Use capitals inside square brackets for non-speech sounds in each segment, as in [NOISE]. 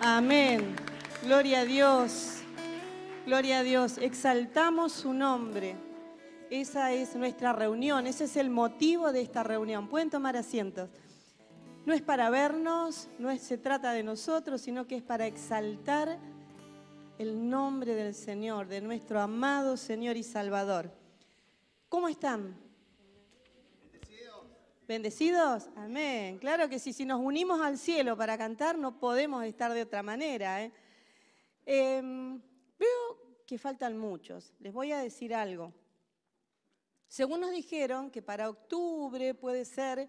Amén. Gloria a Dios. Gloria a Dios. Exaltamos su nombre. Esa es nuestra reunión. Ese es el motivo de esta reunión. Pueden tomar asientos. No es para vernos, no se trata de nosotros, sino que es para exaltar el nombre del Señor, de nuestro amado Señor y Salvador. ¿Cómo están? Bendecidos. Amén. Claro que si nos unimos al cielo para cantar, no podemos estar de otra manera. ¿eh? Em, veo que faltan muchos. Les voy a decir algo. Según nos dijeron que para octubre puede ser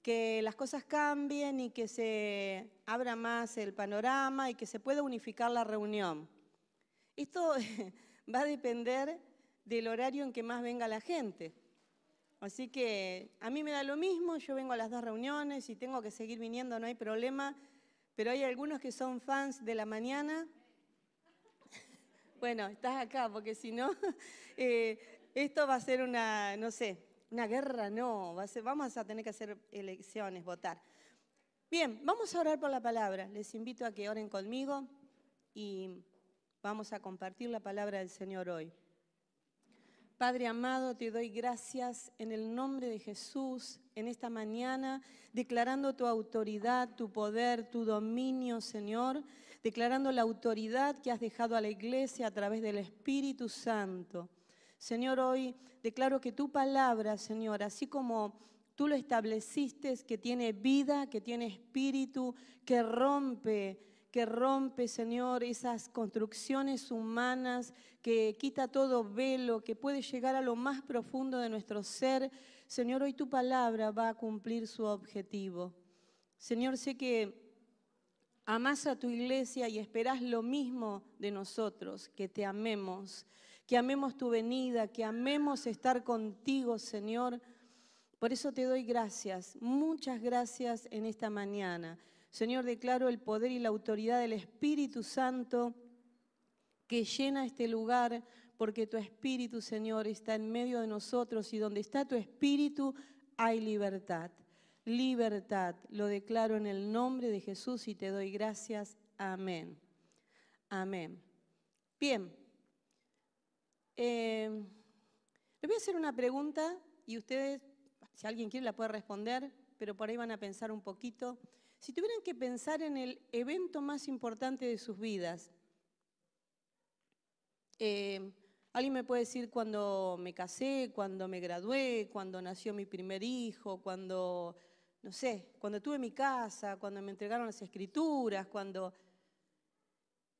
que las cosas cambien y que se abra más el panorama y que se pueda unificar la reunión. Esto [LAUGHS] va a depender del horario en que más venga la gente. Así que a mí me da lo mismo, yo vengo a las dos reuniones y tengo que seguir viniendo, no hay problema, pero hay algunos que son fans de la mañana. Bueno, estás acá, porque si no, [LAUGHS] eh, esto va a ser una, no sé, una guerra, no, vamos a tener que hacer elecciones, votar. Bien, vamos a orar por la palabra. Les invito a que oren conmigo y vamos a compartir la palabra del Señor hoy. Padre amado, te doy gracias en el nombre de Jesús en esta mañana, declarando tu autoridad, tu poder, tu dominio, Señor, declarando la autoridad que has dejado a la iglesia a través del Espíritu Santo. Señor, hoy declaro que tu palabra, Señor, así como tú lo estableciste, que tiene vida, que tiene espíritu, que rompe, que rompe, Señor, esas construcciones humanas, que quita todo velo, que puede llegar a lo más profundo de nuestro ser. Señor, hoy tu palabra va a cumplir su objetivo. Señor, sé que amas a tu iglesia y esperás lo mismo de nosotros, que te amemos que amemos tu venida, que amemos estar contigo, Señor. Por eso te doy gracias, muchas gracias en esta mañana. Señor, declaro el poder y la autoridad del Espíritu Santo que llena este lugar, porque tu Espíritu, Señor, está en medio de nosotros y donde está tu Espíritu hay libertad. Libertad, lo declaro en el nombre de Jesús y te doy gracias. Amén. Amén. Bien. Eh, les voy a hacer una pregunta y ustedes, si alguien quiere, la puede responder, pero por ahí van a pensar un poquito. Si tuvieran que pensar en el evento más importante de sus vidas, eh, alguien me puede decir cuando me casé, cuando me gradué, cuando nació mi primer hijo, cuando, no sé, cuando tuve mi casa, cuando me entregaron las escrituras, cuando...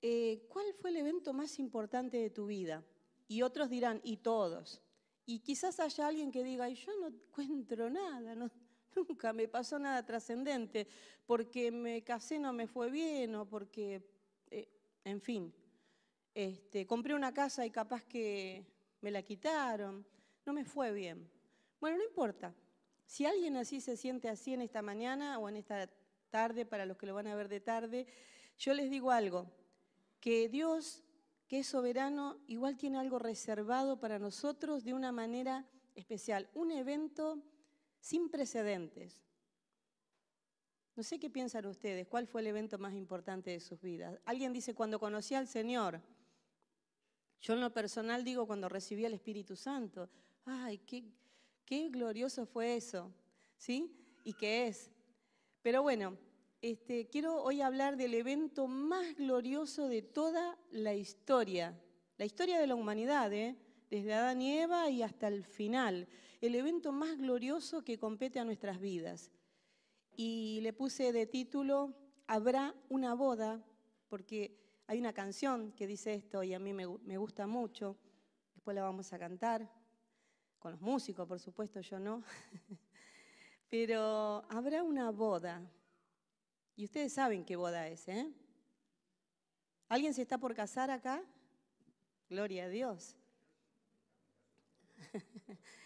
Eh, ¿Cuál fue el evento más importante de tu vida? Y otros dirán, y todos. Y quizás haya alguien que diga, yo no encuentro nada, [LAUGHS] nunca me pasó nada trascendente, porque me casé no me fue bien, o porque, eh, en fin, este, compré una casa y capaz que me la quitaron, no me fue bien. Bueno, no importa. Si alguien así se siente así en esta mañana o en esta tarde, para los que lo van a ver de tarde, yo les digo algo, que Dios que es soberano, igual tiene algo reservado para nosotros de una manera especial, un evento sin precedentes. No sé qué piensan ustedes, cuál fue el evento más importante de sus vidas. Alguien dice, cuando conocí al Señor. Yo en lo personal digo, cuando recibí al Espíritu Santo. Ay, qué, qué glorioso fue eso, ¿sí? Y qué es. Pero bueno, este, quiero hoy hablar del evento más glorioso de toda la historia, la historia de la humanidad, ¿eh? desde Adán y Eva y hasta el final, el evento más glorioso que compete a nuestras vidas. Y le puse de título, Habrá una boda, porque hay una canción que dice esto y a mí me, gusta mucho, después la vamos a cantar, con los músicos, por supuesto, yo no, [LAUGHS] pero habrá una boda. Y ustedes saben qué boda es, ¿eh? ¿Alguien se está por casar acá? Gloria a Dios. [LAUGHS]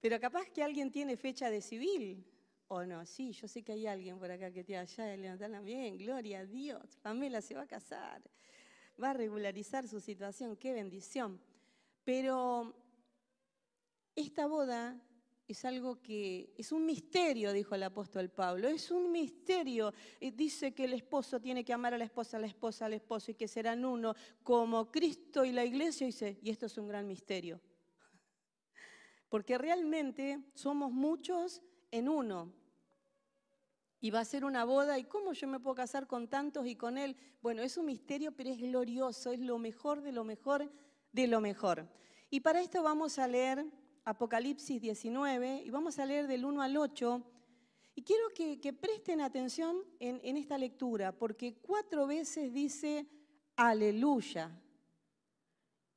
Pero capaz que alguien tiene fecha de civil, ¿o no? Sí, yo sé que hay alguien por acá que tiene allá, levantarla bien, gloria a Dios. Pamela se va a casar, va a regularizar su situación, qué bendición. Pero esta boda es algo que es un misterio, dijo el apóstol Pablo, es un misterio. Dice que el esposo tiene que amar a la esposa, a la esposa al esposo y que serán uno como Cristo y la iglesia. y esto es un gran misterio. Porque realmente somos muchos en uno. Y va a ser una boda, ¿y cómo yo me puedo casar con tantos y con él? Bueno, es un misterio, pero es glorioso, es lo mejor de lo mejor de lo mejor. Y para esto vamos a leer Apocalipsis 19 y vamos a leer del 1 al 8. Y quiero que, presten atención en, en esta lectura, porque cuatro veces dice aleluya.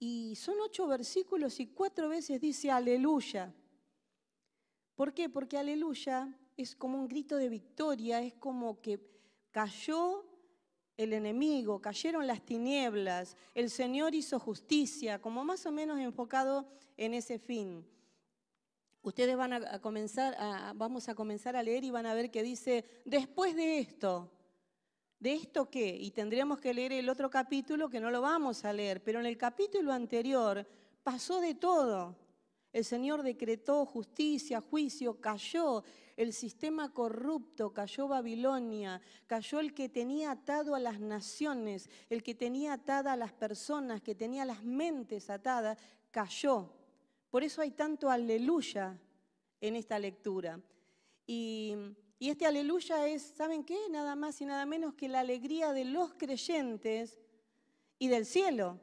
Y son ocho versículos y cuatro veces dice aleluya. ¿Por qué? Porque aleluya es como un grito de victoria, es como que cayó el enemigo, cayeron las tinieblas, el Señor hizo justicia, como más o menos enfocado en ese fin. Ustedes van a comenzar, vamos a comenzar a leer y van a ver que dice, después de esto, ¿de esto qué? Y tendríamos que leer el otro capítulo que no lo vamos a leer, pero en el capítulo anterior pasó de todo. El Señor decretó justicia, juicio, cayó el sistema corrupto, cayó Babilonia, cayó el que tenía atado a las naciones, el que tenía atada a las personas, que tenía las mentes atadas, cayó. Por eso hay tanto aleluya en esta lectura. Y, este aleluya es, ¿saben qué? Nada más y nada menos que la alegría de los creyentes y del cielo.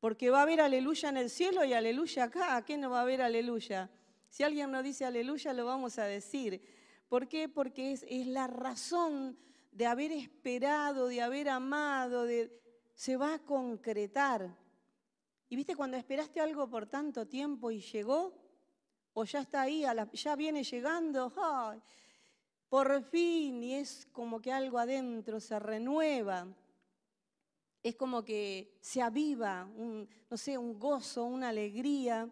Porque va a haber aleluya en el cielo y aleluya acá. ¿A qué no va a haber aleluya? Si alguien no dice aleluya, lo vamos a decir. ¿Por qué? Porque es, la razón de haber esperado, de haber amado, de, se va a concretar. Y viste, cuando esperaste algo por tanto tiempo y llegó, o ya está ahí, ya viene llegando, por fin, y es como que algo adentro se renueva, es como que se aviva, un, no sé, un gozo, una alegría.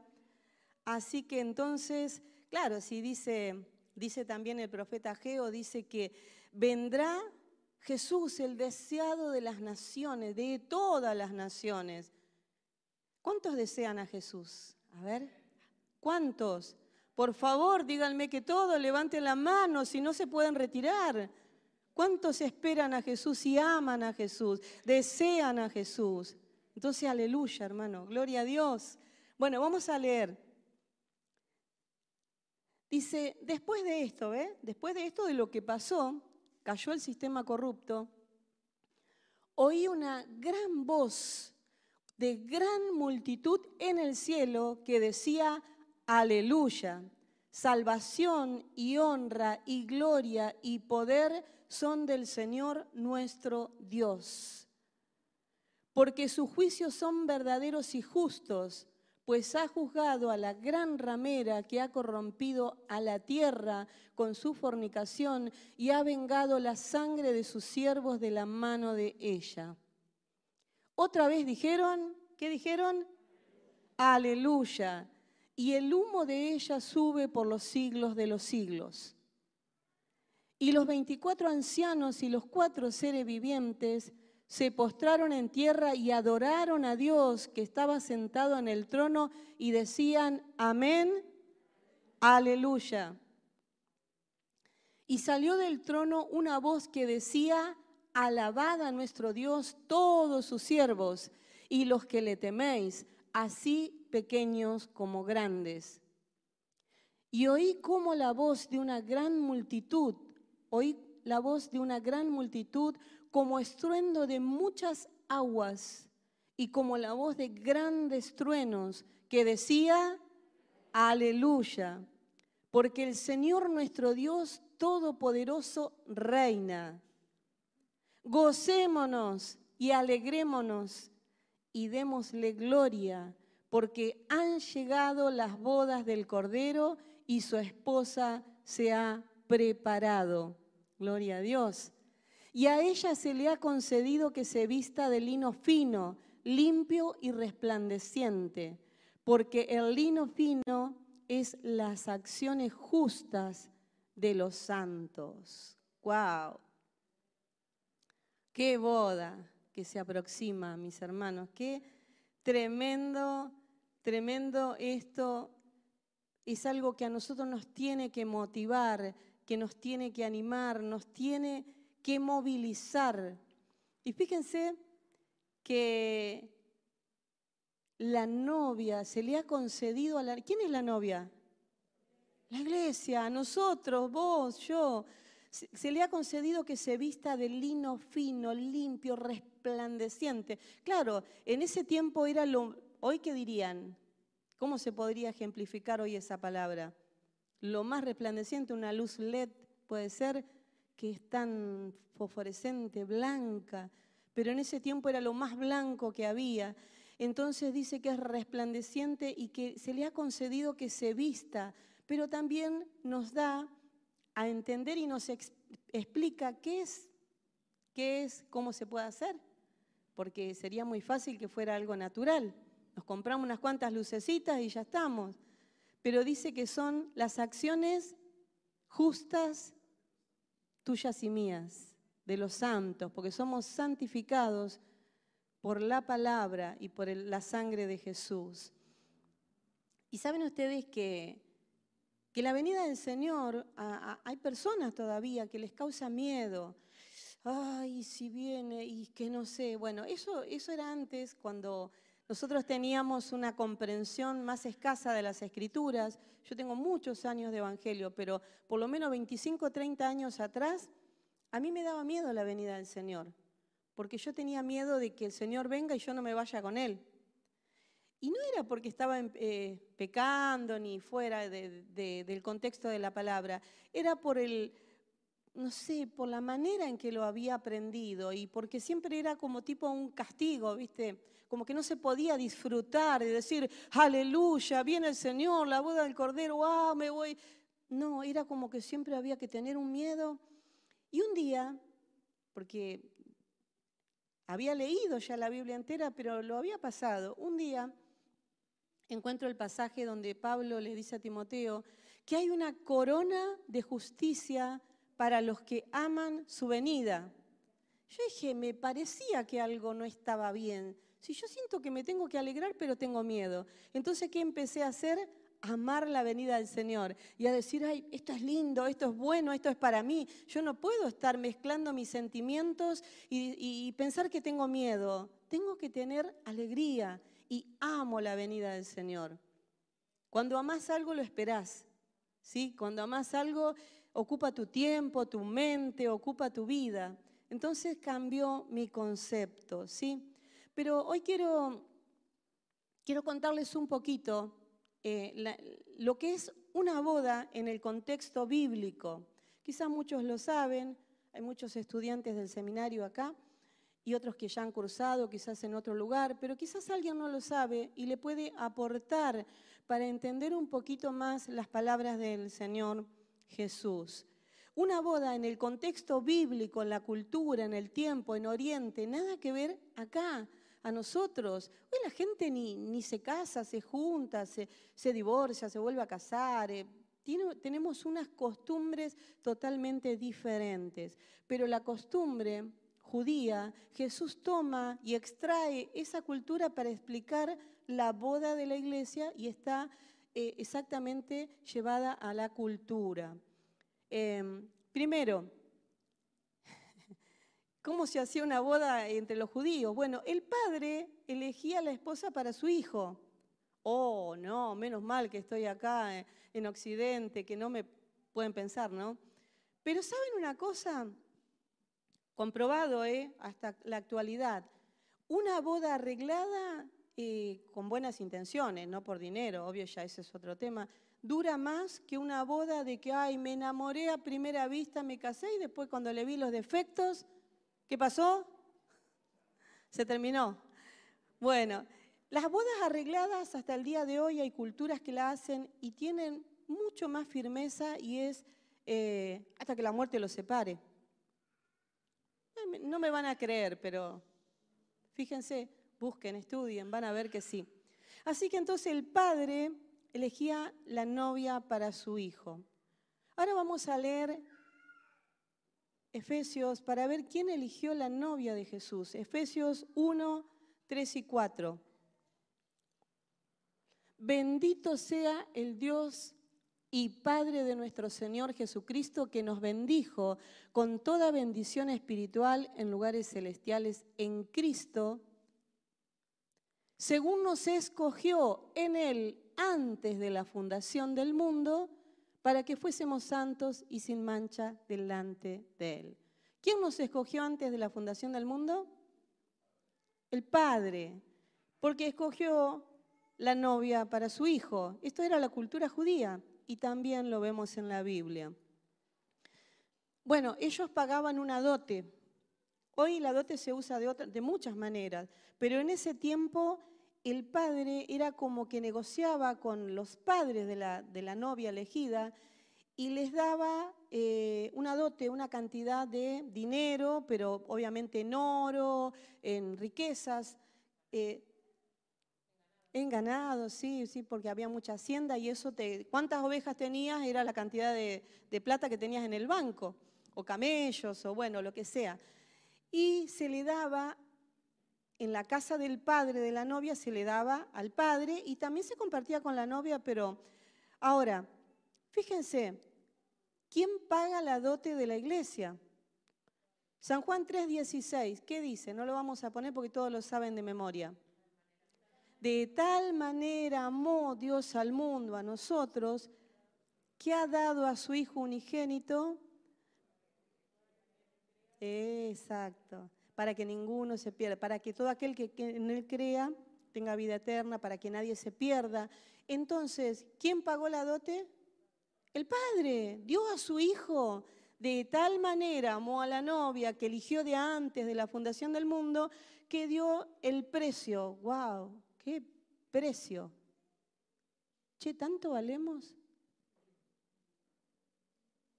Así que entonces, claro, si dice, dice también el profeta Geo, dice que vendrá Jesús, el deseado de las naciones, de todas las naciones. ¿Cuántos desean a Jesús? A ver, ¿cuántos? Por favor, díganme que todos levanten la mano si no se pueden retirar. ¿Cuántos esperan a Jesús y aman a Jesús? Desean a Jesús. Entonces, aleluya, hermano. Gloria a Dios. Bueno, vamos a leer. Dice, después de esto, ¿ve? Después de esto, de lo que pasó, cayó el sistema corrupto, oí una gran voz de gran multitud en el cielo que decía, aleluya, salvación y honra y gloria y poder son del Señor nuestro Dios. Porque sus juicios son verdaderos y justos, pues ha juzgado a la gran ramera que ha corrompido a la tierra con su fornicación y ha vengado la sangre de sus siervos de la mano de ella. Otra vez dijeron, ¿qué dijeron? Aleluya. Y el humo de ella sube por los siglos de los siglos. Y los veinticuatro ancianos y los cuatro seres vivientes se postraron en tierra y adoraron a Dios que estaba sentado en el trono y decían, amén, aleluya. Y salió del trono una voz que decía, alabad a nuestro Dios todos sus siervos y los que le teméis, así pequeños como grandes. Y oí como la voz de una gran multitud, oí la voz de una gran multitud como estruendo de muchas aguas y como la voz de grandes truenos que decía, aleluya, porque el Señor nuestro Dios Todopoderoso reina. Gocémonos y alegrémonos y démosle gloria, porque han llegado las bodas del Cordero y su esposa se ha preparado. Gloria a Dios. Y a ella se le ha concedido que se vista de lino fino, limpio y resplandeciente, porque el lino fino es las acciones justas de los santos. ¡Wow! Qué boda que se aproxima, mis hermanos. Qué tremendo, tremendo esto es algo que a nosotros nos tiene que motivar, que nos tiene que animar, nos tiene que movilizar. Y fíjense que la novia se le ha concedido a la... ¿Quién es la novia? La iglesia, nosotros, vos, yo. Se, le ha concedido que se vista de lino fino, limpio, resplandeciente. Claro, en ese tiempo era lo... ¿Hoy qué dirían? ¿Cómo se podría ejemplificar hoy esa palabra? Lo más resplandeciente, una luz LED puede ser que es tan fosforescente, blanca, pero en ese tiempo era lo más blanco que había. Entonces dice que es resplandeciente y que se le ha concedido que se vista, pero también nos da a entender y nos explica qué es, qué es, cómo se puede hacer, porque sería muy fácil que fuera algo natural. Nos compramos unas cuantas lucecitas y ya estamos. Pero dice que son las acciones justas tuyas y mías, de los santos, porque somos santificados por la palabra y por la sangre de Jesús. Y saben ustedes que, que la venida del Señor, hay personas todavía que les causa miedo. Ay, si viene y que no sé. Bueno, eso, eso era antes cuando nosotros teníamos una comprensión más escasa de las escrituras. Yo tengo muchos años de evangelio, pero por lo menos 25 o 30 años atrás, a mí me daba miedo la venida del Señor, porque yo tenía miedo de que el Señor venga y yo no me vaya con Él. Y no era porque estaba eh, pecando ni fuera del contexto de la palabra, era por el, no sé, por la manera en que lo había aprendido y porque siempre era como tipo un castigo, ¿viste? como que no se podía disfrutar y decir, aleluya, viene el Señor, la boda del Cordero, ah, me voy. No, era como que siempre había que tener un miedo. Y un día, porque había leído ya la Biblia entera, pero lo había pasado, un día encuentro el pasaje donde Pablo le dice a Timoteo que hay una corona de justicia para los que aman su venida. Yo dije, me parecía que algo no estaba bien. Si yo siento que me tengo que alegrar, pero tengo miedo. Entonces, ¿qué empecé a hacer? Amar la venida del Señor y a decir, ay, esto es lindo, esto es bueno, esto es para mí. Yo no puedo estar mezclando mis sentimientos y, y pensar que tengo miedo. Tengo que tener alegría y amo la venida del Señor. Cuando amas algo, lo esperás. ¿sí? Cuando amas algo, ocupa tu tiempo, tu mente, ocupa tu vida. Entonces cambió mi concepto, ¿sí? Pero hoy quiero, quiero contarles un poquito eh, lo que es una boda en el contexto bíblico. Quizás muchos lo saben, hay muchos estudiantes del seminario acá y otros que ya han cursado, quizás en otro lugar, pero quizás alguien no lo sabe y le puede aportar para entender un poquito más las palabras del Señor Jesús. Una boda en el contexto bíblico, en la cultura, en el tiempo, en Oriente, nada que ver acá a nosotros. Hoy la gente ni, ni se casa, se junta, se, se, divorcia, se vuelve a casar. Eh, tenemos unas costumbres totalmente diferentes, pero la costumbre judía, Jesús toma y extrae esa cultura para explicar la boda de la iglesia y está eh, exactamente llevada a la cultura. Em, primero, [LAUGHS] ¿Cómo se hacía una boda entre los judíos? Bueno, el padre elegía la esposa para su hijo. Oh, no, menos mal que estoy acá eh, en Occidente, que no me pueden pensar, ¿no? Pero ¿saben una cosa? Comprobado, ¿eh? Hasta la actualidad. Una boda arreglada con buenas intenciones, no por dinero, obvio ya ese es otro tema, dura más que una boda de que, ay, me enamoré a primera vista, me casé y después cuando le vi los defectos, ¿Qué pasó? Se terminó. Bueno, las bodas arregladas hasta el día de hoy hay culturas que la hacen y tienen mucho más firmeza y es eh, hasta que la muerte los separe. No me van a creer, pero fíjense, busquen, estudien, van a ver que sí. Así que entonces el padre elegía la novia para su hijo. Ahora vamos a leer Efesios para ver quién eligió la novia de Jesús. Efesios 1, 3 y 4. bendito sea el Dios y Padre de nuestro Señor Jesucristo, que nos bendijo con toda bendición espiritual en lugares celestiales en Cristo, según nos escogió en Él antes de la fundación del mundo, para que fuésemos santos y sin mancha delante de Él. ¿Quién nos escogió antes de la fundación del mundo? El Padre, porque escogió la novia para su hijo. Esto era la cultura judía y también lo vemos en la Biblia. Bueno, ellos pagaban una dote. Hoy la dote se usa de, de muchas maneras, pero en ese tiempo el padre era como que negociaba con los padres de la, de la novia elegida y les daba eh, una dote, una cantidad de dinero, pero obviamente en oro, en riquezas. Eh, en ganado, sí, sí, porque había mucha hacienda y eso te. ¿Cuántas ovejas tenías? Era la cantidad de, plata que tenías en el banco, o camellos, o bueno, lo que sea. Y se le daba, en la casa del padre de la novia, se le daba al padre y también se compartía con la novia, pero ahora, fíjense, ¿quién paga la dote de la iglesia? San Juan 3:16, ¿qué dice? No lo vamos a poner porque todos lo saben de memoria. De tal manera amó Dios al mundo, a nosotros, que ha dado a su Hijo unigénito. Exacto, para que ninguno se pierda, para que todo aquel que en Él crea tenga vida eterna, para que nadie se pierda. Entonces, ¿quién pagó la dote? El Padre dio a su Hijo. De tal manera amó a la novia que eligió de antes de la fundación del mundo, que dio el precio. ¡Wow! ¿Qué precio? Che, ¿tanto valemos?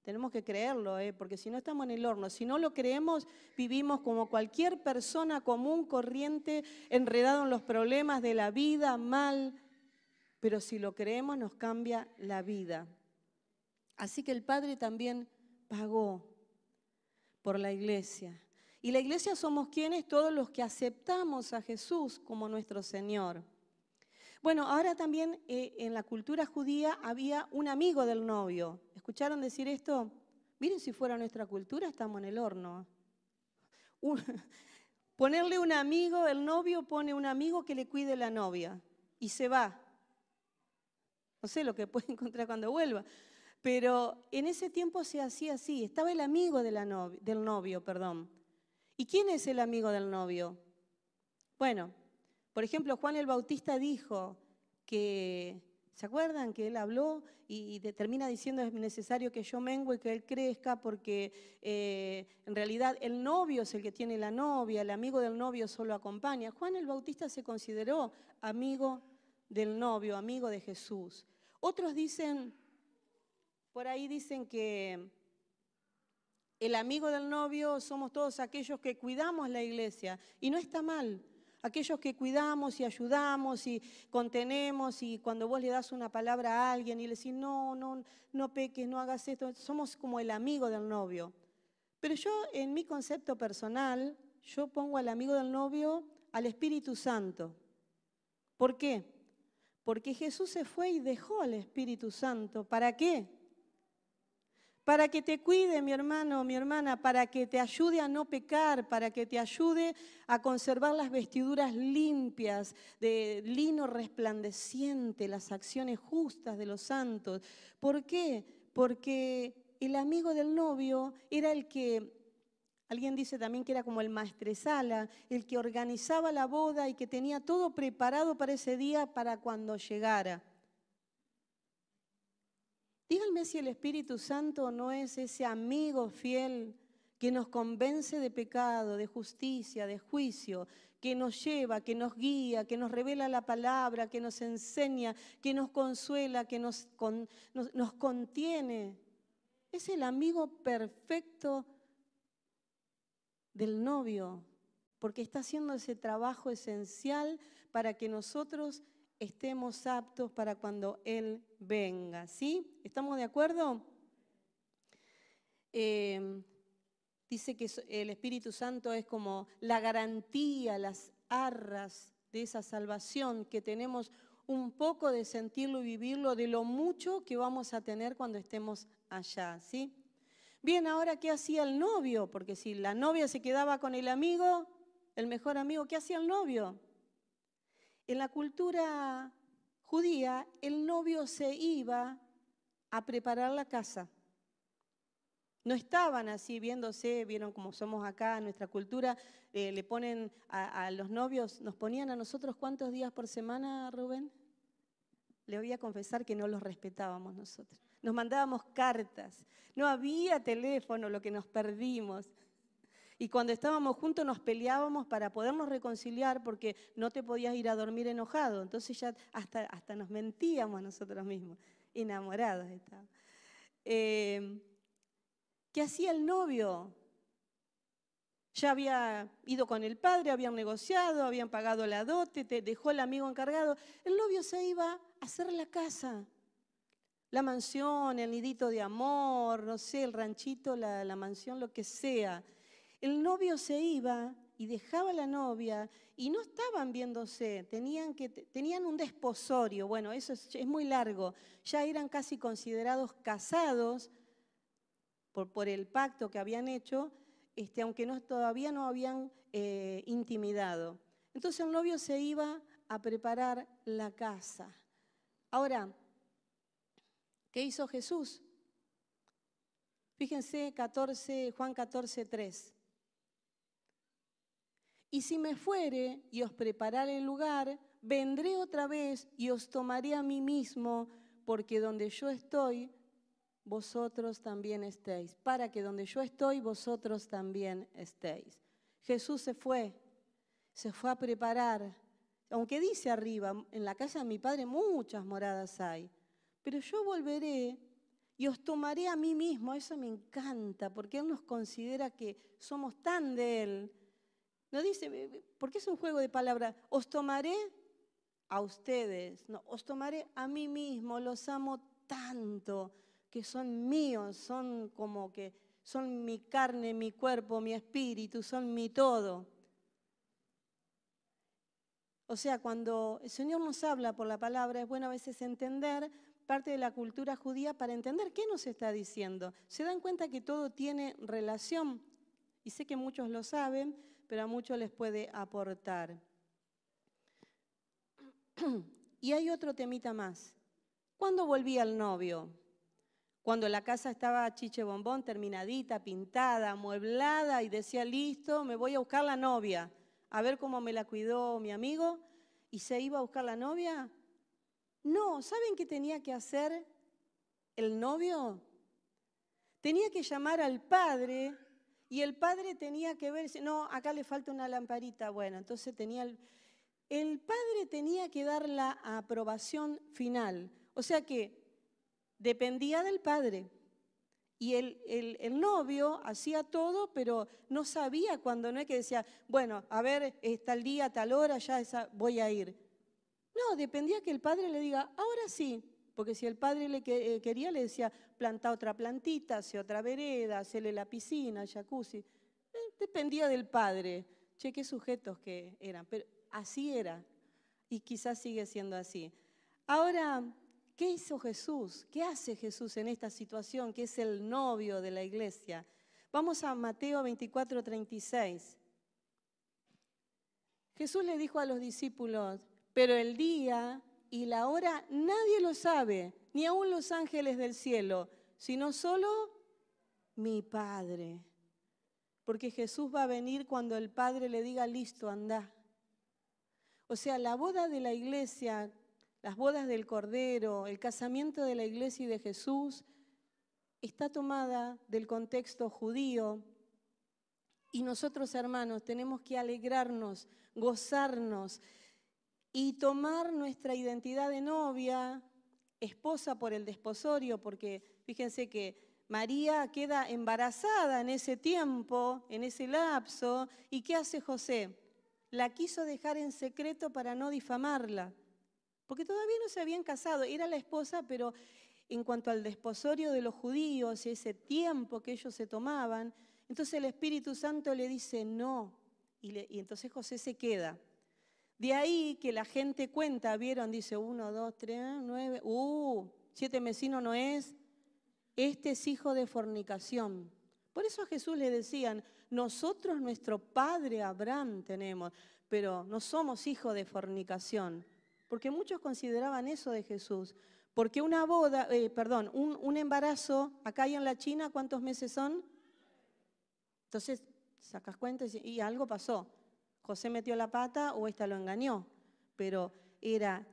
Tenemos que creerlo, ¿eh? porque si no estamos en el horno. Si no lo creemos, vivimos como cualquier persona común, corriente, enredado en los problemas de la vida, mal. Pero si lo creemos, nos cambia la vida. Así que el Padre también pagó por la iglesia. Y la iglesia somos quienes, todos los que aceptamos a Jesús como nuestro Señor. Bueno, ahora también eh, en la cultura judía había un amigo del novio. ¿Escucharon decir esto? Miren si fuera nuestra cultura, estamos en el horno. [LAUGHS] ponerle un amigo, el novio pone un amigo que le cuide la novia y se va. No sé lo que [LAUGHS] puede encontrar cuando vuelva. Pero en ese tiempo se hacía así. Estaba el amigo del novio, perdón. ¿Y quién es el amigo del novio? Bueno, por ejemplo, Juan el Bautista dijo que, ¿se acuerdan que él habló y, termina diciendo es necesario que yo mengue y que él crezca porque eh, en realidad el novio es el que tiene la novia, el amigo del novio solo acompaña? Juan el Bautista se consideró amigo del novio, amigo de Jesús. Otros dicen, por ahí dicen que el amigo del novio somos todos aquellos que cuidamos la iglesia. Y no está mal. Aquellos que cuidamos y ayudamos y contenemos y cuando vos le das una palabra a alguien y le decís, no, no, no peques, no hagas esto, somos como el amigo del novio. Pero yo en mi concepto personal, yo pongo al amigo del novio al Espíritu Santo. ¿Por qué? Porque Jesús se fue y dejó al Espíritu Santo. ¿Para qué? Para que te cuide, mi hermano, mi hermana, para que te ayude a no pecar, para que te ayude a conservar las vestiduras limpias, de lino resplandeciente, las acciones justas de los santos. ¿Por qué? Porque el amigo del novio era el que, alguien dice también que era como el maestresala, el que organizaba la boda y que tenía todo preparado para ese día para cuando llegara. Díganme si el Espíritu Santo no es ese amigo fiel que nos convence de pecado, de justicia, de juicio, que nos lleva, que nos guía, que nos revela la palabra, que nos enseña, que nos consuela, que nos, nos, contiene. Es el amigo perfecto del novio, porque está haciendo ese trabajo esencial para que nosotros estemos aptos para cuando Él venga. ¿Sí? ¿Estamos de acuerdo? Em, dice que el Espíritu Santo es como la garantía, las arras de esa salvación que tenemos un poco de sentirlo y vivirlo de lo mucho que vamos a tener cuando estemos allá, ¿sí? Bien, ahora, ¿qué hacía el novio? Porque si la novia se quedaba con el amigo, el mejor amigo, ¿qué hacía el novio? En la cultura judía, el novio se iba a preparar la casa. No estaban así viéndose, vieron como somos acá en nuestra cultura, eh, le ponen a, los novios, nos ponían a nosotros cuántos días por semana, Rubén? Le voy a confesar que no los respetábamos nosotros. Nos mandábamos cartas, no había teléfono, lo que nos perdimos. Y cuando estábamos juntos nos peleábamos para podernos reconciliar porque no te podías ir a dormir enojado. Entonces ya hasta, hasta nos mentíamos nosotros mismos, enamorados estábamos. Eh, ¿Qué hacía el novio? Ya había ido con el padre, habían negociado, habían pagado la dote, te dejó el amigo encargado. El novio se iba a hacer la casa, la mansión, el nidito de amor, no sé, el ranchito, la, la mansión, lo que sea. El novio se iba y dejaba a la novia y no estaban viéndose, tenían, que, tenían un desposorio, bueno, eso es, muy largo, ya eran casi considerados casados por, el pacto que habían hecho, este, aunque no, todavía no habían eh, intimidado. Entonces el novio se iba a preparar la casa. Ahora, ¿qué hizo Jesús? Fíjense 14, Juan 14, 3. Y si me fuere y os prepararé el lugar, vendré otra vez y os tomaré a mí mismo, porque donde yo estoy, vosotros también estéis, para que donde yo estoy, vosotros también estéis. Jesús se fue, se fue a preparar, aunque dice arriba, en la casa de mi Padre muchas moradas hay, pero yo volveré y os tomaré a mí mismo, eso me encanta, porque Él nos considera que somos tan de Él. No dice, porque es un juego de palabras, os tomaré a ustedes, no, os tomaré a mí mismo, los amo tanto que son míos, son como que son mi carne, mi cuerpo, mi espíritu, son mi todo. O sea, cuando el Señor nos habla por la palabra, es bueno a veces entender parte de la cultura judía para entender qué nos está diciendo. Se dan cuenta que todo tiene relación, y sé que muchos lo saben, pero a muchos les puede aportar. [CLEARS THROAT] Y hay otro temita más. ¿Cuándo volvía el novio? Cuando la casa estaba chiche bombón, terminadita, pintada, amueblada y decía, listo, me voy a buscar la novia, a ver cómo me la cuidó mi amigo, y se iba a buscar la novia. No, ¿saben qué tenía que hacer el novio? Tenía que llamar al padre y el padre tenía que ver, no, acá le falta una lamparita, bueno, entonces tenía el, el padre tenía que dar la aprobación final. O sea que dependía del padre. Y el, el, novio hacía todo, pero no sabía cuando no es que decía, bueno, a ver, el día, tal hora, ya esa, voy a ir. No, dependía que el padre le diga, ahora sí, porque si el padre le eh, quería, le decía, planta otra plantita, hace otra vereda, hacele la piscina, jacuzzi. Eh, dependía del padre. Che, qué sujetos que eran, pero así era. Y quizás sigue siendo así. Ahora, ¿Qué hizo Jesús? ¿Qué hace Jesús en esta situación que es el novio de la iglesia? Vamos a Mateo 24, 36. Jesús le dijo a los discípulos, pero el día y la hora nadie lo sabe, ni aun los ángeles del cielo, sino solo mi Padre. Porque Jesús va a venir cuando el Padre le diga, listo, anda. O sea, la boda de la iglesia las bodas del Cordero, el casamiento de la iglesia y de Jesús, está tomada del contexto judío. Y nosotros, hermanos, tenemos que alegrarnos, gozarnos y tomar nuestra identidad de novia, esposa por el desposorio, porque fíjense que María queda embarazada en ese tiempo, en ese lapso, ¿y qué hace José? La quiso dejar en secreto para no difamarla porque todavía no se habían casado, era la esposa, pero en cuanto al desposorio de los judíos y ese tiempo que ellos se tomaban, entonces el Espíritu Santo le dice no, y, y entonces José se queda. De ahí que la gente cuenta, vieron, dice uno, dos, tres, nueve, uh, siete vecinos no es. Este es hijo de fornicación. Por eso a Jesús le decían, nosotros nuestro padre Abraham tenemos, pero no somos hijos de fornicación. Porque muchos consideraban eso de Jesús. Porque una boda, eh, perdón, un, embarazo, acá y en la China, ¿cuántos meses son? Entonces, sacas cuenta y algo pasó. José metió la pata o esta lo engañó, pero era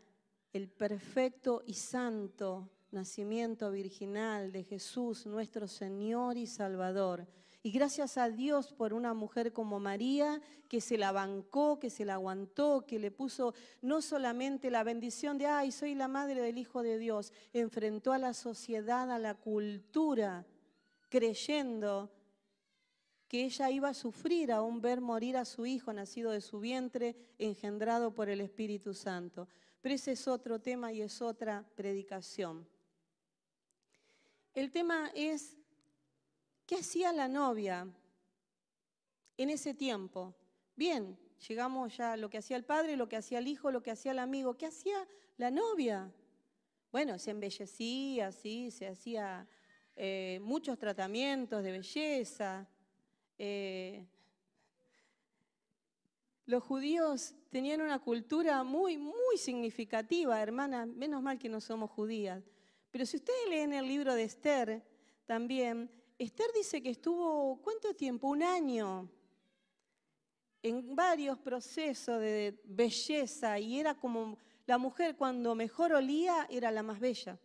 el perfecto y santo nacimiento virginal de Jesús, nuestro Señor y Salvador. Y gracias a Dios por una mujer como María, que se la bancó, que se la aguantó, que le puso no solamente la bendición de, ay, soy la madre del Hijo de Dios, enfrentó a la sociedad, a la cultura, creyendo que ella iba a sufrir aún ver morir a su hijo nacido de su vientre, engendrado por el Espíritu Santo. Pero ese es otro tema y es otra predicación. El tema es, ¿qué hacía la novia en ese tiempo? Bien, llegamos ya a lo que hacía el padre, lo que hacía el hijo, lo que hacía el amigo. ¿Qué hacía la novia? Bueno, se embellecía, sí, se hacía eh, muchos tratamientos de belleza, eh, los judíos tenían una cultura muy, muy significativa, hermana, menos mal que no somos judías. Pero si ustedes leen el libro de Esther, también, Esther dice que estuvo, ¿cuánto tiempo? Un año en varios procesos de belleza y era como la mujer cuando mejor olía era la más bella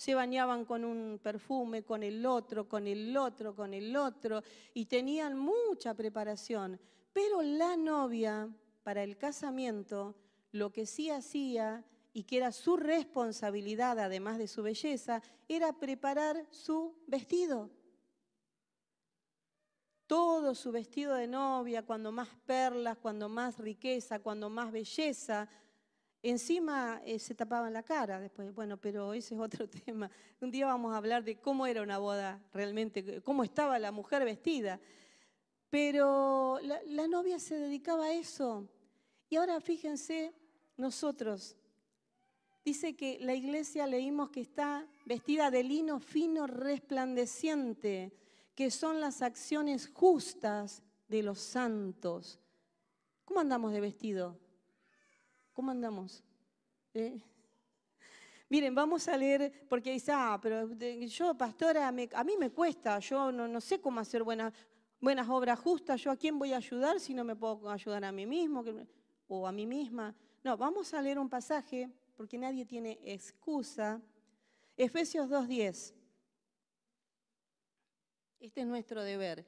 se bañaban con un perfume, con el otro, con el otro, con el otro, y tenían mucha preparación. Pero la novia, para el casamiento, lo que sí hacía y que era su responsabilidad, además de su belleza, era preparar su vestido. Todo su vestido de novia, cuando más perlas, cuando más riqueza, cuando más belleza, Encima eh, se tapaban la cara después, bueno, pero ese es otro [LAUGHS] tema. Un día vamos a hablar de cómo era una boda realmente, cómo estaba la mujer vestida. Pero la, la novia se dedicaba a eso. Y ahora fíjense, nosotros, dice que la iglesia leímos que está vestida de lino fino resplandeciente, que son las acciones justas de los santos. ¿Cómo andamos de vestido? ¿Cómo andamos? ¿Eh? Miren, vamos a leer, porque dice, ah, pero yo, pastora, a mí me cuesta, yo no, sé cómo hacer buenas, buenas obras justas, yo a quién voy a ayudar si no me puedo ayudar a mí mismo o a mí misma. No, vamos a leer un pasaje, porque nadie tiene excusa. Efesios 2.10. Este es nuestro deber.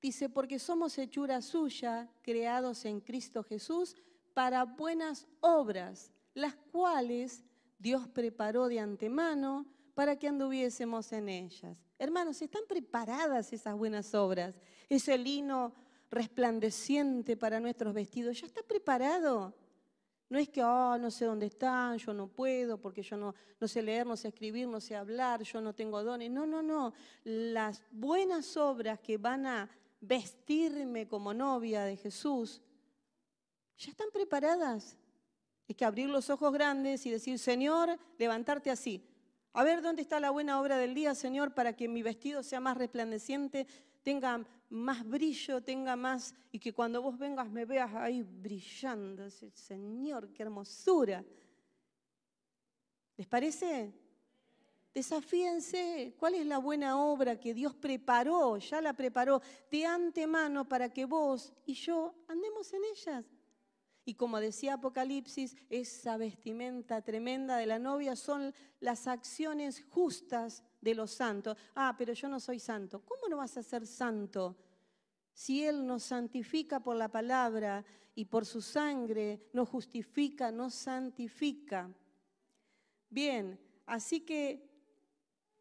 Dice, porque somos hechura suya, creados en Cristo Jesús, para buenas obras, las cuales Dios preparó de antemano para que anduviésemos en ellas. Hermanos, ¿están preparadas esas buenas obras? Ese lino resplandeciente para nuestros vestidos, ¿ya está preparado? No es que, oh, no sé dónde están, yo no puedo, porque yo no, no sé leer, no sé escribir, no sé hablar, yo no tengo dones. No, no, no. Las buenas obras que van a vestirme como novia de Jesús ya están preparadas. Hay que abrir los ojos grandes y decir, Señor, levantarte así. A ver dónde está la buena obra del día, Señor, para que mi vestido sea más resplandeciente, tenga más brillo, tenga más, y que cuando vos vengas me veas ahí brillando. Señor, qué hermosura. ¿Les parece? Desafíense cuál es la buena obra que Dios preparó, ya la preparó de antemano para que vos y yo andemos en ellas. Y como decía Apocalipsis, esa vestimenta tremenda de la novia son las acciones justas de los santos. Ah, pero yo no soy santo. ¿Cómo no vas a ser santo? Si Él nos santifica por la palabra y por su sangre, nos justifica, nos santifica. Bien, así que,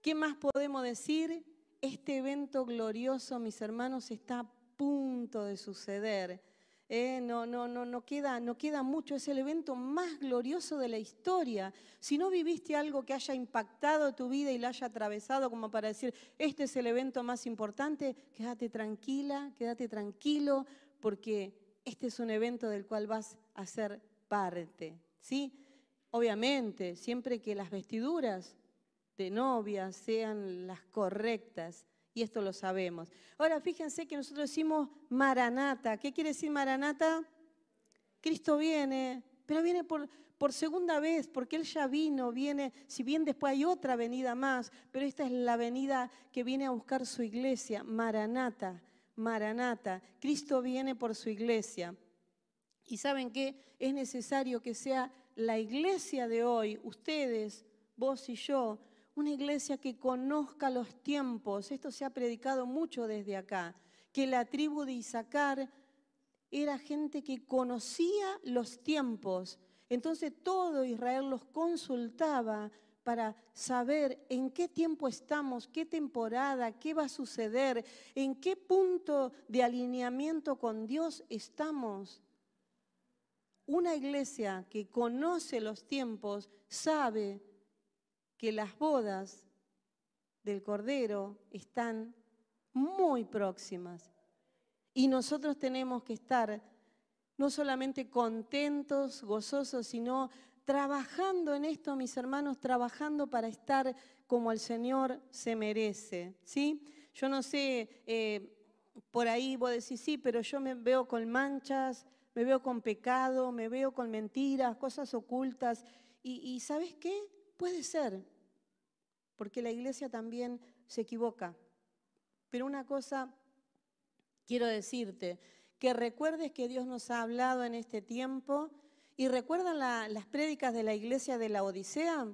¿qué más podemos decir? Este evento glorioso, mis hermanos, está a punto de suceder eh, no, no, no, no, queda, no queda mucho, es el evento más glorioso de la historia. Si no viviste algo que haya impactado tu vida y la haya atravesado como para decir, este es el evento más importante, quédate tranquila, quédate tranquilo, porque este es un evento del cual vas a ser parte, ¿sí? Obviamente, siempre que las vestiduras de novia sean las correctas, y esto lo sabemos. Ahora, fíjense que nosotros decimos Maranata. ¿Qué quiere decir Maranata? Cristo viene, pero viene por, por segunda vez, porque Él ya vino, viene, si bien después hay otra venida más, pero esta es la venida que viene a buscar su iglesia, Maranata, Maranata. Cristo viene por su iglesia. Y saben qué? Es necesario que sea la iglesia de hoy, ustedes, vos y yo, una iglesia que conozca los tiempos. Esto se ha predicado mucho desde acá, que la tribu de Isaacar era gente que conocía los tiempos. Entonces todo Israel los consultaba para saber en qué tiempo estamos, qué temporada, qué va a suceder, en qué punto de alineamiento con Dios estamos. Una iglesia que conoce los tiempos sabe que las bodas del Cordero están muy próximas. Y nosotros tenemos que estar no solamente contentos, gozosos, sino trabajando en esto, mis hermanos, trabajando para estar como el Señor se merece. ¿sí? Yo no sé, eh, por ahí vos decís, sí, pero yo me veo con manchas, me veo con pecado, me veo con mentiras, cosas ocultas. Y, y ¿sabes qué? Puede ser, porque la iglesia también se equivoca. Pero una cosa quiero decirte, que recuerdes que Dios nos ha hablado en este tiempo y recuerdan las prédicas de la iglesia de la Odisea.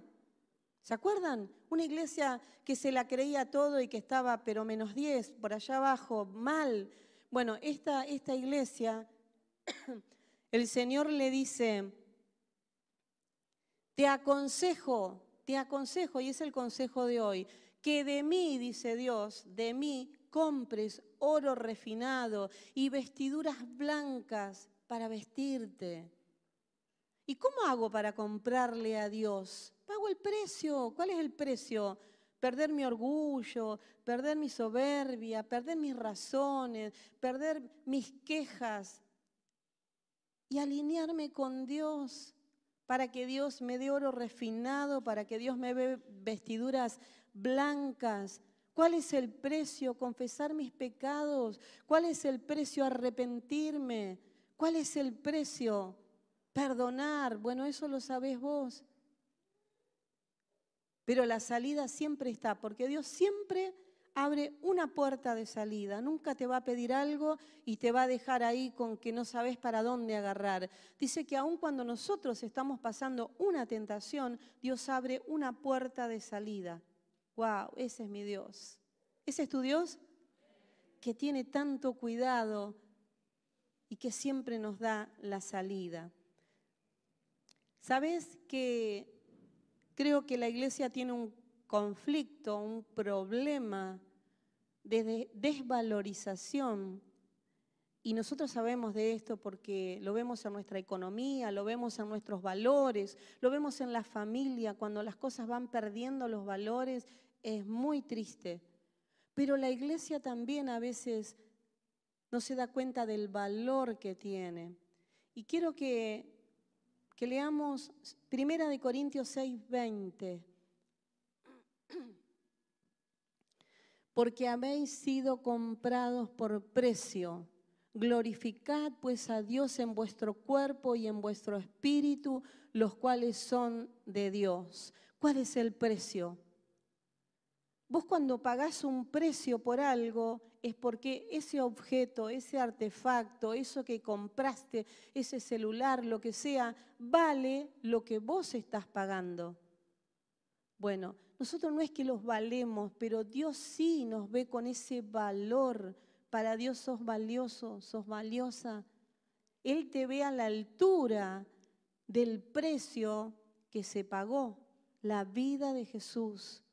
¿Se acuerdan? Una iglesia que se la creía todo y que estaba pero menos 10, por allá abajo, mal. Bueno, esta, esta iglesia, [COUGHS] el Señor le dice, te aconsejo, te aconsejo, y es el consejo de hoy, que de mí, dice Dios, de mí compres oro refinado y vestiduras blancas para vestirte. ¿Y cómo hago para comprarle a Dios? Pago el precio. ¿Cuál es el precio? Perder mi orgullo, perder mi soberbia, perder mis razones, perder mis quejas y alinearme con Dios para que Dios me dé oro refinado, para que Dios me dé vestiduras blancas. ¿Cuál es el precio? Confesar mis pecados. ¿Cuál es el precio? Arrepentirme. ¿Cuál es el precio? Perdonar. Bueno, eso lo sabés vos. Pero la salida siempre está, porque Dios siempre abre una puerta de salida. Nunca te va a pedir algo y te va a dejar ahí con que no sabes para dónde agarrar. Dice que aun cuando nosotros estamos pasando una tentación, Dios abre una puerta de salida. ¡Wow! Ese es mi Dios. ¿Ese es tu Dios? Que tiene tanto cuidado y que siempre nos da la salida. ¿Sabes que creo que la iglesia tiene un conflicto, un problema de desvalorización. Y nosotros sabemos de esto porque lo vemos en nuestra economía, lo vemos en nuestros valores, lo vemos en la familia, cuando las cosas van perdiendo los valores, es muy triste. Pero la iglesia también a veces no se da cuenta del valor que tiene. Y quiero que, que leamos Primera de Corintios 6, 20. [CLEARS THROAT] porque habéis sido comprados por precio. Glorificad pues a Dios en vuestro cuerpo y en vuestro espíritu, los cuales son de Dios. ¿Cuál es el precio? Vos cuando pagás un precio por algo es porque ese objeto, ese artefacto, eso que compraste, ese celular, lo que sea, vale lo que vos estás pagando. Bueno, nosotros no es que los valemos, pero Dios sí nos ve con ese valor. Para Dios sos valioso, sos valiosa. Él te ve a la altura del precio que se pagó, la vida de Jesús.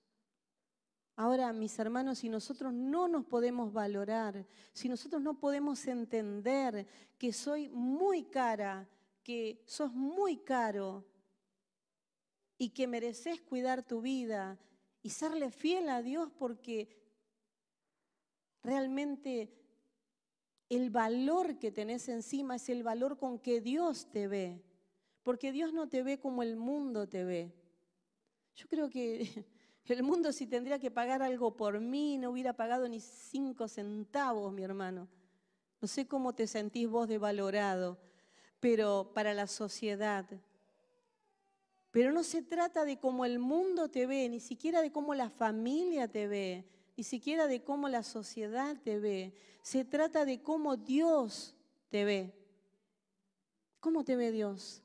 Ahora, mis hermanos, si nosotros no nos podemos valorar, si nosotros no podemos entender que soy muy cara, que sos muy caro, y que mereces cuidar tu vida y serle fiel a Dios porque realmente el valor que tenés encima es el valor con que Dios te ve. porque Dios no te ve como el mundo te ve. Yo creo que [LAUGHS] el mundo si tendría que pagar algo por mí, no hubiera pagado ni cinco centavos, mi hermano. No sé cómo te sentís vos de valorado, pero para la sociedad. Pero no se trata de cómo el mundo te ve, ni siquiera de cómo la familia te ve, ni siquiera de cómo la sociedad te ve. Se trata de cómo Dios te ve. ¿Cómo te ve Dios?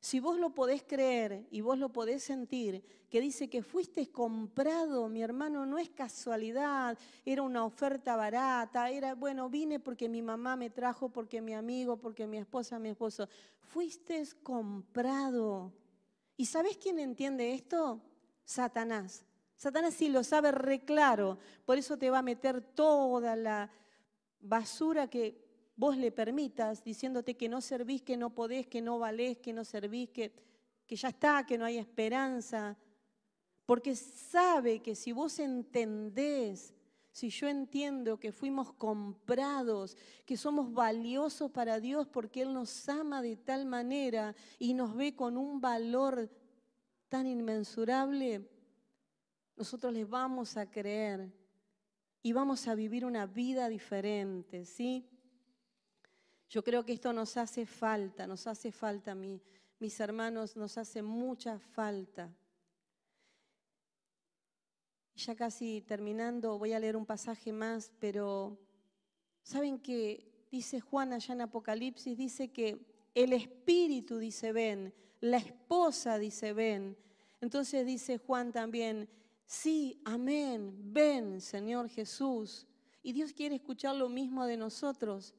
Si vos lo podés creer y vos lo podés sentir, que dice que fuiste comprado, mi hermano, no es casualidad, era una oferta barata, era, bueno, vine porque mi mamá me trajo, porque mi amigo, porque mi esposa, mi esposo. Fuiste comprado. ¿Y sabés quién entiende esto? Satanás. Satanás sí lo sabe reclaro, por eso te va a meter toda la basura que vos le permitas, diciéndote que no servís, que no podés, que no valés, que no servís, que, que ya está, que no hay esperanza. Porque sabe que si vos entendés, si yo entiendo que fuimos comprados, que somos valiosos para Dios porque Él nos ama de tal manera y nos ve con un valor tan inmensurable, nosotros les vamos a creer y vamos a vivir una vida diferente, ¿sí? Yo creo que esto nos hace falta, nos hace falta, mis hermanos, nos hace mucha falta. Ya casi terminando, voy a leer un pasaje más, pero ¿saben que dice Juan allá en Apocalipsis? Dice que el espíritu dice ven, la esposa dice ven. Entonces dice Juan también, sí, amén, ven, Señor Jesús. Y Dios quiere escuchar lo mismo de nosotros.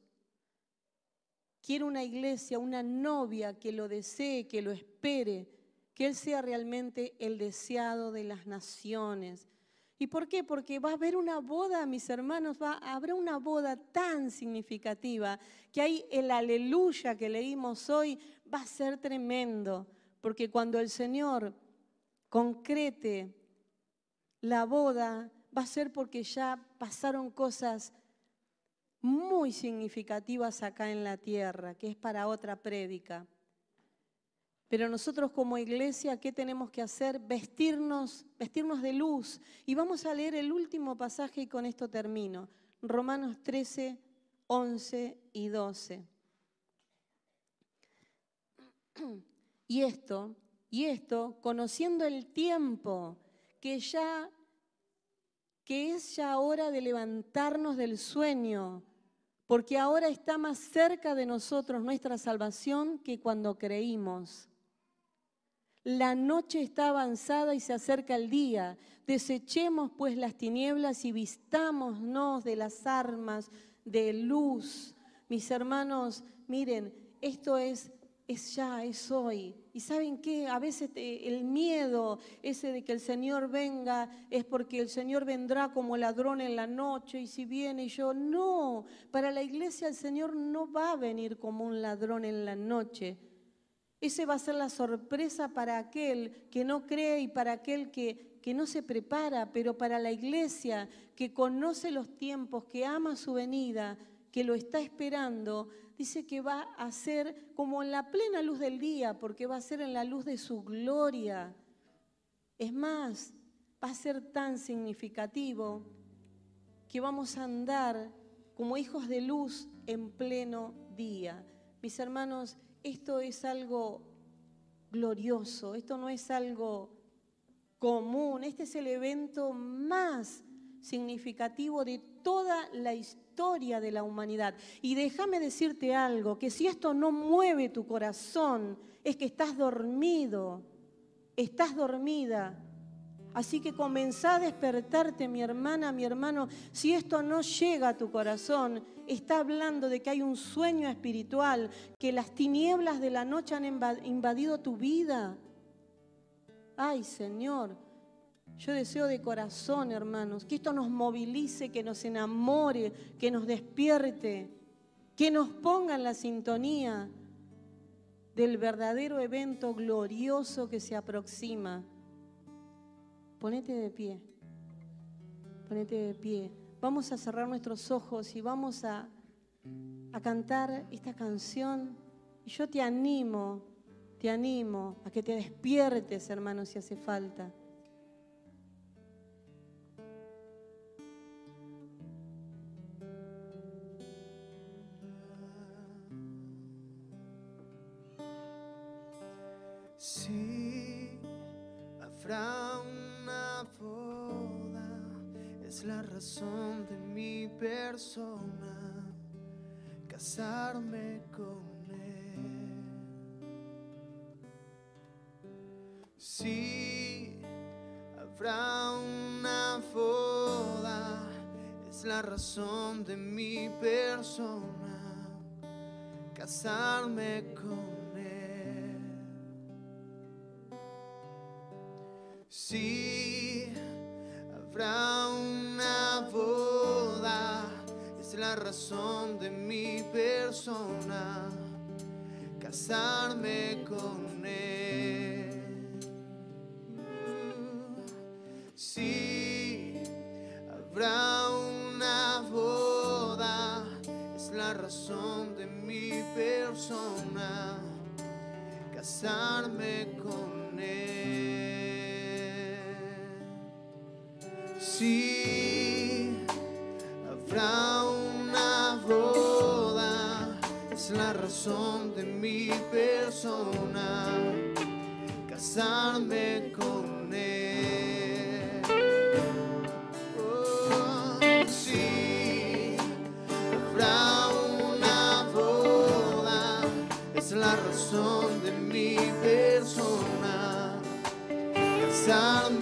Quiero una iglesia, una novia que lo desee, que lo espere, que Él sea realmente el deseado de las naciones. ¿Y por qué? Porque va a haber una boda, mis hermanos, va, habrá una boda tan significativa que hay el aleluya que leímos hoy va a ser tremendo. Porque cuando el Señor concrete la boda, va a ser porque ya pasaron cosas muy significativas acá en la tierra, que es para otra prédica. Pero nosotros como iglesia, ¿qué tenemos que hacer? Vestirnos, vestirnos de luz. Y vamos a leer el último pasaje y con esto termino. Romanos 13, 11 y 12. Y esto, y esto, conociendo el tiempo que ya que es ya hora de levantarnos del sueño, porque ahora está más cerca de nosotros nuestra salvación que cuando creímos. La noche está avanzada y se acerca el día. Desechemos pues las tinieblas y vistámonos de las armas de luz. Mis hermanos, miren, esto es es ya, es hoy. Y saben qué, a veces el miedo ese de que el Señor venga es porque el Señor vendrá como ladrón en la noche y si viene yo, no, para la iglesia el Señor no va a venir como un ladrón en la noche. Ese va a ser la sorpresa para aquel que no cree y para aquel que, que no se prepara, pero para la iglesia que conoce los tiempos, que ama su venida, que lo está esperando, dice que va a ser como en la plena luz del día, porque va a ser en la luz de su gloria. Es más, va a ser tan significativo que vamos a andar como hijos de luz en pleno día. Mis hermanos, esto es algo glorioso, esto no es algo común, este es el evento más significativo de toda la historia historia de la humanidad. Y déjame decirte algo, que si esto no mueve tu corazón, es que estás dormido, estás dormida. Así que comenzá a despertarte, mi hermana, mi hermano. Si esto no llega a tu corazón, está hablando de que hay un sueño espiritual, que las tinieblas de la noche han invadido tu vida. Ay, Señor, yo deseo de corazón, hermanos, que esto nos movilice, que nos enamore, que nos despierte, que nos ponga en la sintonía del verdadero evento glorioso que se aproxima. Ponete de pie, ponete de pie. Vamos a cerrar nuestros ojos y vamos a, a cantar esta canción Y yo te animo, te animo a que te despiertes, hermano, si hace falta. Sí, habrá una boda, es la razón de mi persona, casarme con él. Sí, habrá una boda, es la razón de mi persona, casarme con él. Sí, habrá una boda, es la razón de mi persona, casarme con él. Sí, habrá una boda, es la razón de mi persona, casarme con razón de mi persona, casarme con él. Oh, sí, habrá una boda, es la razón de mi persona, casarme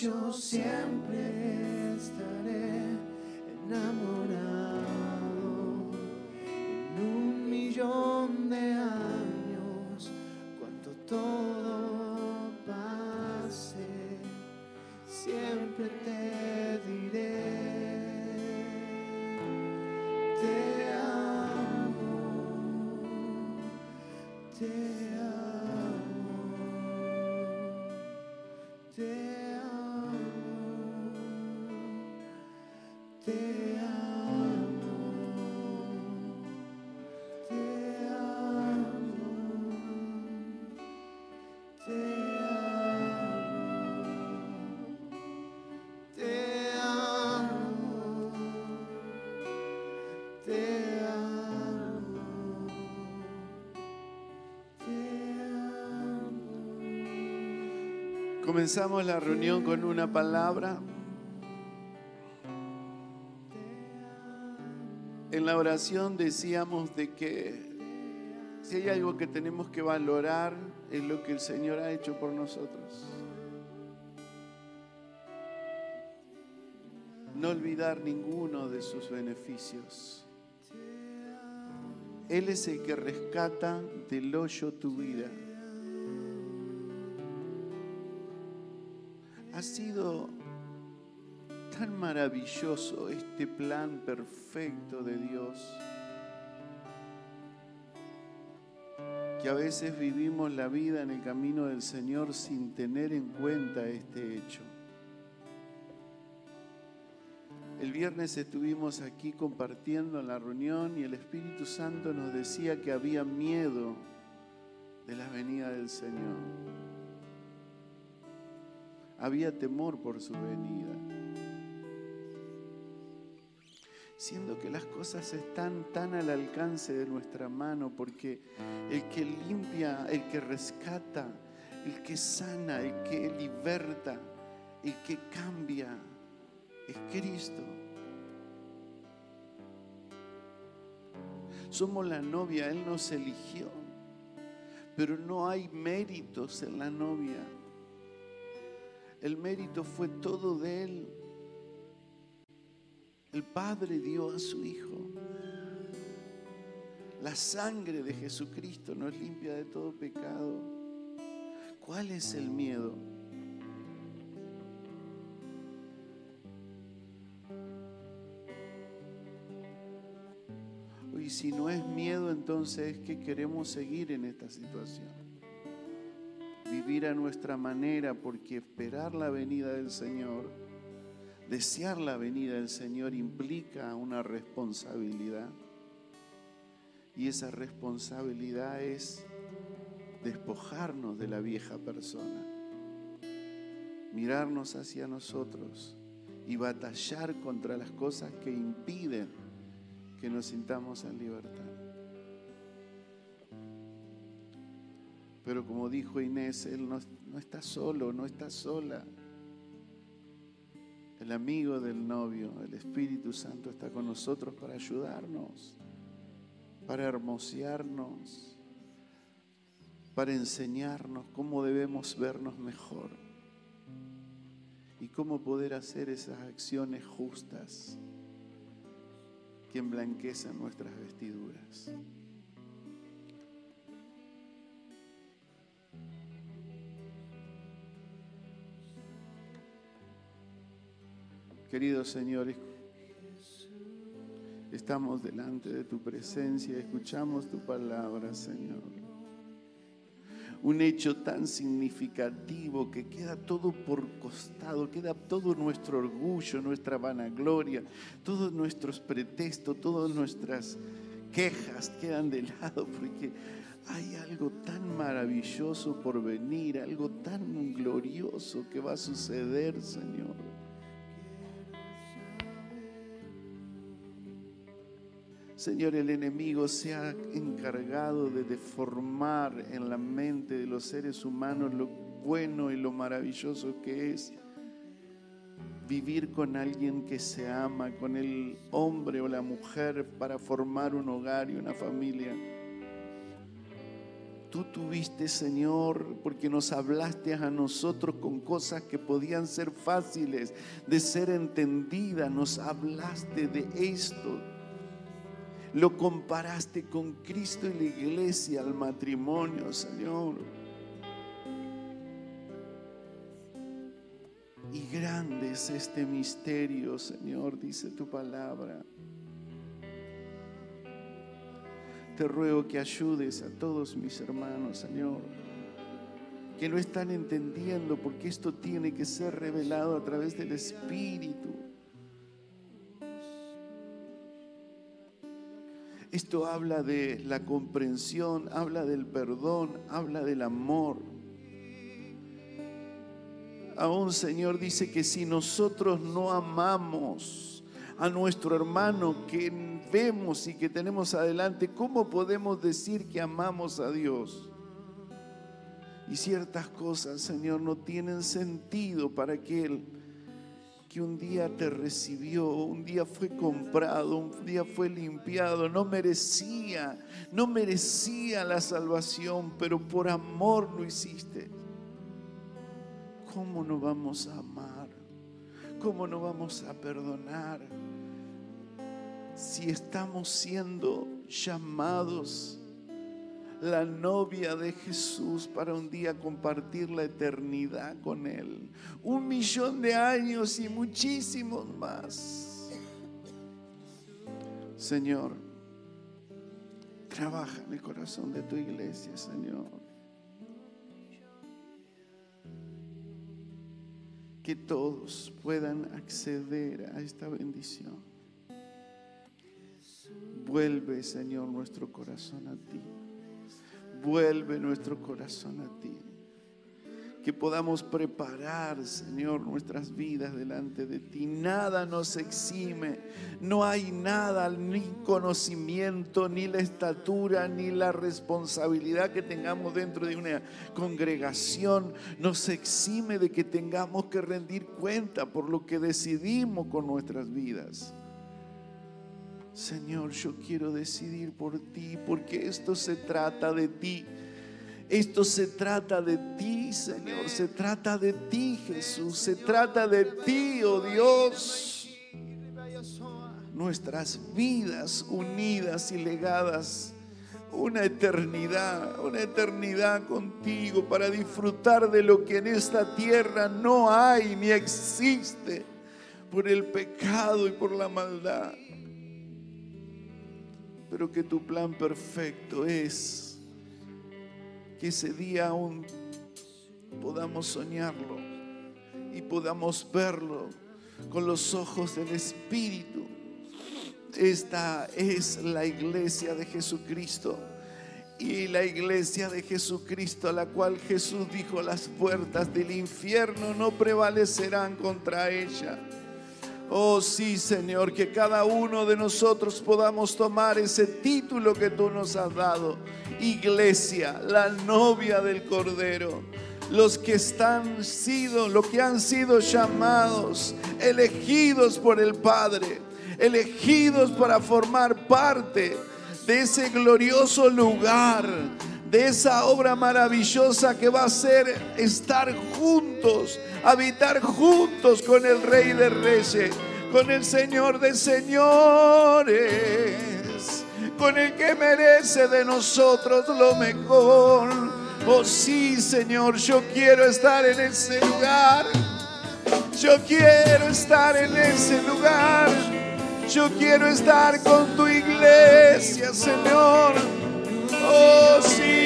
yo siempre Comenzamos la reunión con una palabra. En la oración decíamos de que si hay algo que tenemos que valorar es lo que el Señor ha hecho por nosotros. No olvidar ninguno de sus beneficios. Él es el que rescata del hoyo tu vida. Ha sido tan maravilloso este plan perfecto de Dios que a veces vivimos la vida en el camino del Señor sin tener en cuenta este hecho. El viernes estuvimos aquí compartiendo en la reunión y el Espíritu Santo nos decía que había miedo de la venida del Señor. Había temor por su venida. Siendo que las cosas están tan al alcance de nuestra mano, porque el que limpia, el que rescata, el que sana, el que liberta, el que cambia, es Cristo. Somos la novia, Él nos eligió, pero no hay méritos en la novia. El mérito fue todo de Él. El Padre dio a su Hijo. La sangre de Jesucristo nos limpia de todo pecado. ¿Cuál es el miedo? Y si no es miedo, entonces es que queremos seguir en esta situación. Vivir a nuestra manera, porque esperar la venida del Señor, desear la venida del Señor implica una responsabilidad. Y esa responsabilidad es despojarnos de la vieja persona, mirarnos hacia nosotros y batallar contra las cosas que impiden que nos sintamos en libertad. Pero como dijo Inés, Él no, no está solo, no está sola. El amigo del novio, el Espíritu Santo está con nosotros para ayudarnos, para hermosearnos, para enseñarnos cómo debemos vernos mejor y cómo poder hacer esas acciones justas que emblanquecen nuestras vestiduras. Queridos señores, estamos delante de tu presencia, escuchamos tu palabra, Señor. Un hecho tan significativo que queda todo por costado, queda todo nuestro orgullo, nuestra vanagloria, todos nuestros pretextos, todas nuestras quejas quedan de lado porque hay algo tan maravilloso por venir, algo tan glorioso que va a suceder, Señor. Señor, el enemigo se ha encargado de deformar en la mente de los seres humanos lo bueno y lo maravilloso que es vivir con alguien que se ama, con el hombre o la mujer para formar un hogar y una familia. Tú tuviste, Señor, porque nos hablaste a nosotros con cosas que podían ser fáciles de ser entendidas. Nos hablaste de esto. Lo comparaste con Cristo y la iglesia, al matrimonio, Señor. Y grande es este misterio, Señor, dice tu palabra. Te ruego que ayudes a todos mis hermanos, Señor, que no están entendiendo porque esto tiene que ser revelado a través del Espíritu. Esto habla de la comprensión, habla del perdón, habla del amor. Aún Señor dice que si nosotros no amamos a nuestro hermano que vemos y que tenemos adelante, ¿cómo podemos decir que amamos a Dios? Y ciertas cosas, Señor, no tienen sentido para aquel que un día te recibió, un día fue comprado, un día fue limpiado, no merecía, no merecía la salvación, pero por amor lo hiciste. ¿Cómo no vamos a amar? ¿Cómo no vamos a perdonar? Si estamos siendo llamados la novia de Jesús para un día compartir la eternidad con Él. Un millón de años y muchísimos más. Señor, trabaja en el corazón de tu iglesia, Señor. Que todos puedan acceder a esta bendición. Vuelve, Señor, nuestro corazón a ti. Vuelve nuestro corazón a ti. Que podamos preparar, Señor, nuestras vidas delante de ti. Nada nos exime. No hay nada, ni conocimiento, ni la estatura, ni la responsabilidad que tengamos dentro de una congregación nos exime de que tengamos que rendir cuenta por lo que decidimos con nuestras vidas. Señor, yo quiero decidir por ti, porque esto se trata de ti. Esto se trata de ti, Señor. Se trata de ti, Jesús. Se trata de ti, oh Dios. Nuestras vidas unidas y legadas. Una eternidad, una eternidad contigo para disfrutar de lo que en esta tierra no hay ni existe por el pecado y por la maldad pero que tu plan perfecto es que ese día aún podamos soñarlo y podamos verlo con los ojos del Espíritu. Esta es la iglesia de Jesucristo. Y la iglesia de Jesucristo, a la cual Jesús dijo, las puertas del infierno no prevalecerán contra ella. Oh sí, Señor, que cada uno de nosotros podamos tomar ese título que tú nos has dado. Iglesia, la novia del Cordero. Los que están sido, los que han sido llamados, elegidos por el Padre, elegidos para formar parte de ese glorioso lugar, de esa obra maravillosa que va a ser estar juntos, habitar juntos con el Rey de Reyes, con el Señor de Señores, con el que merece de nosotros lo mejor. Oh sí, Señor, yo quiero estar en ese lugar. Yo quiero estar en ese lugar. Yo quiero estar con tu iglesia, Señor. Oh sí.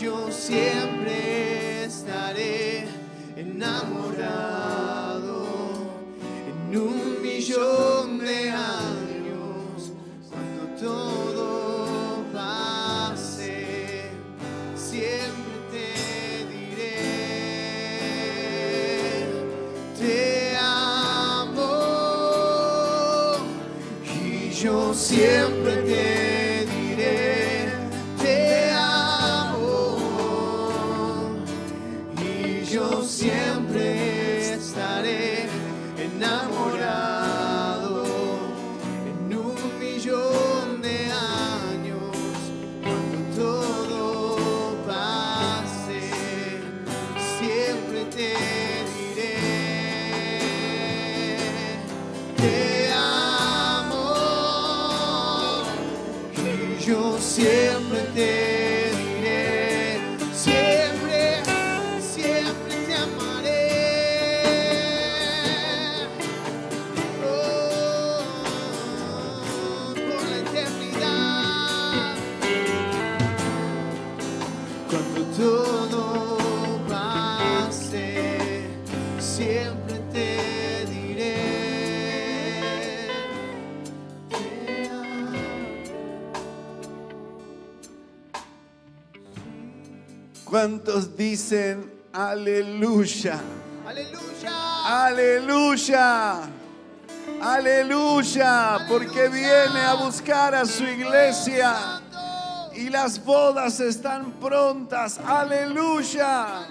yo siempre estaré enamorado en un millón. dicen aleluya. Aleluya. Aleluya. Porque viene a buscar a su iglesia. Y las bodas están prontas. Aleluya.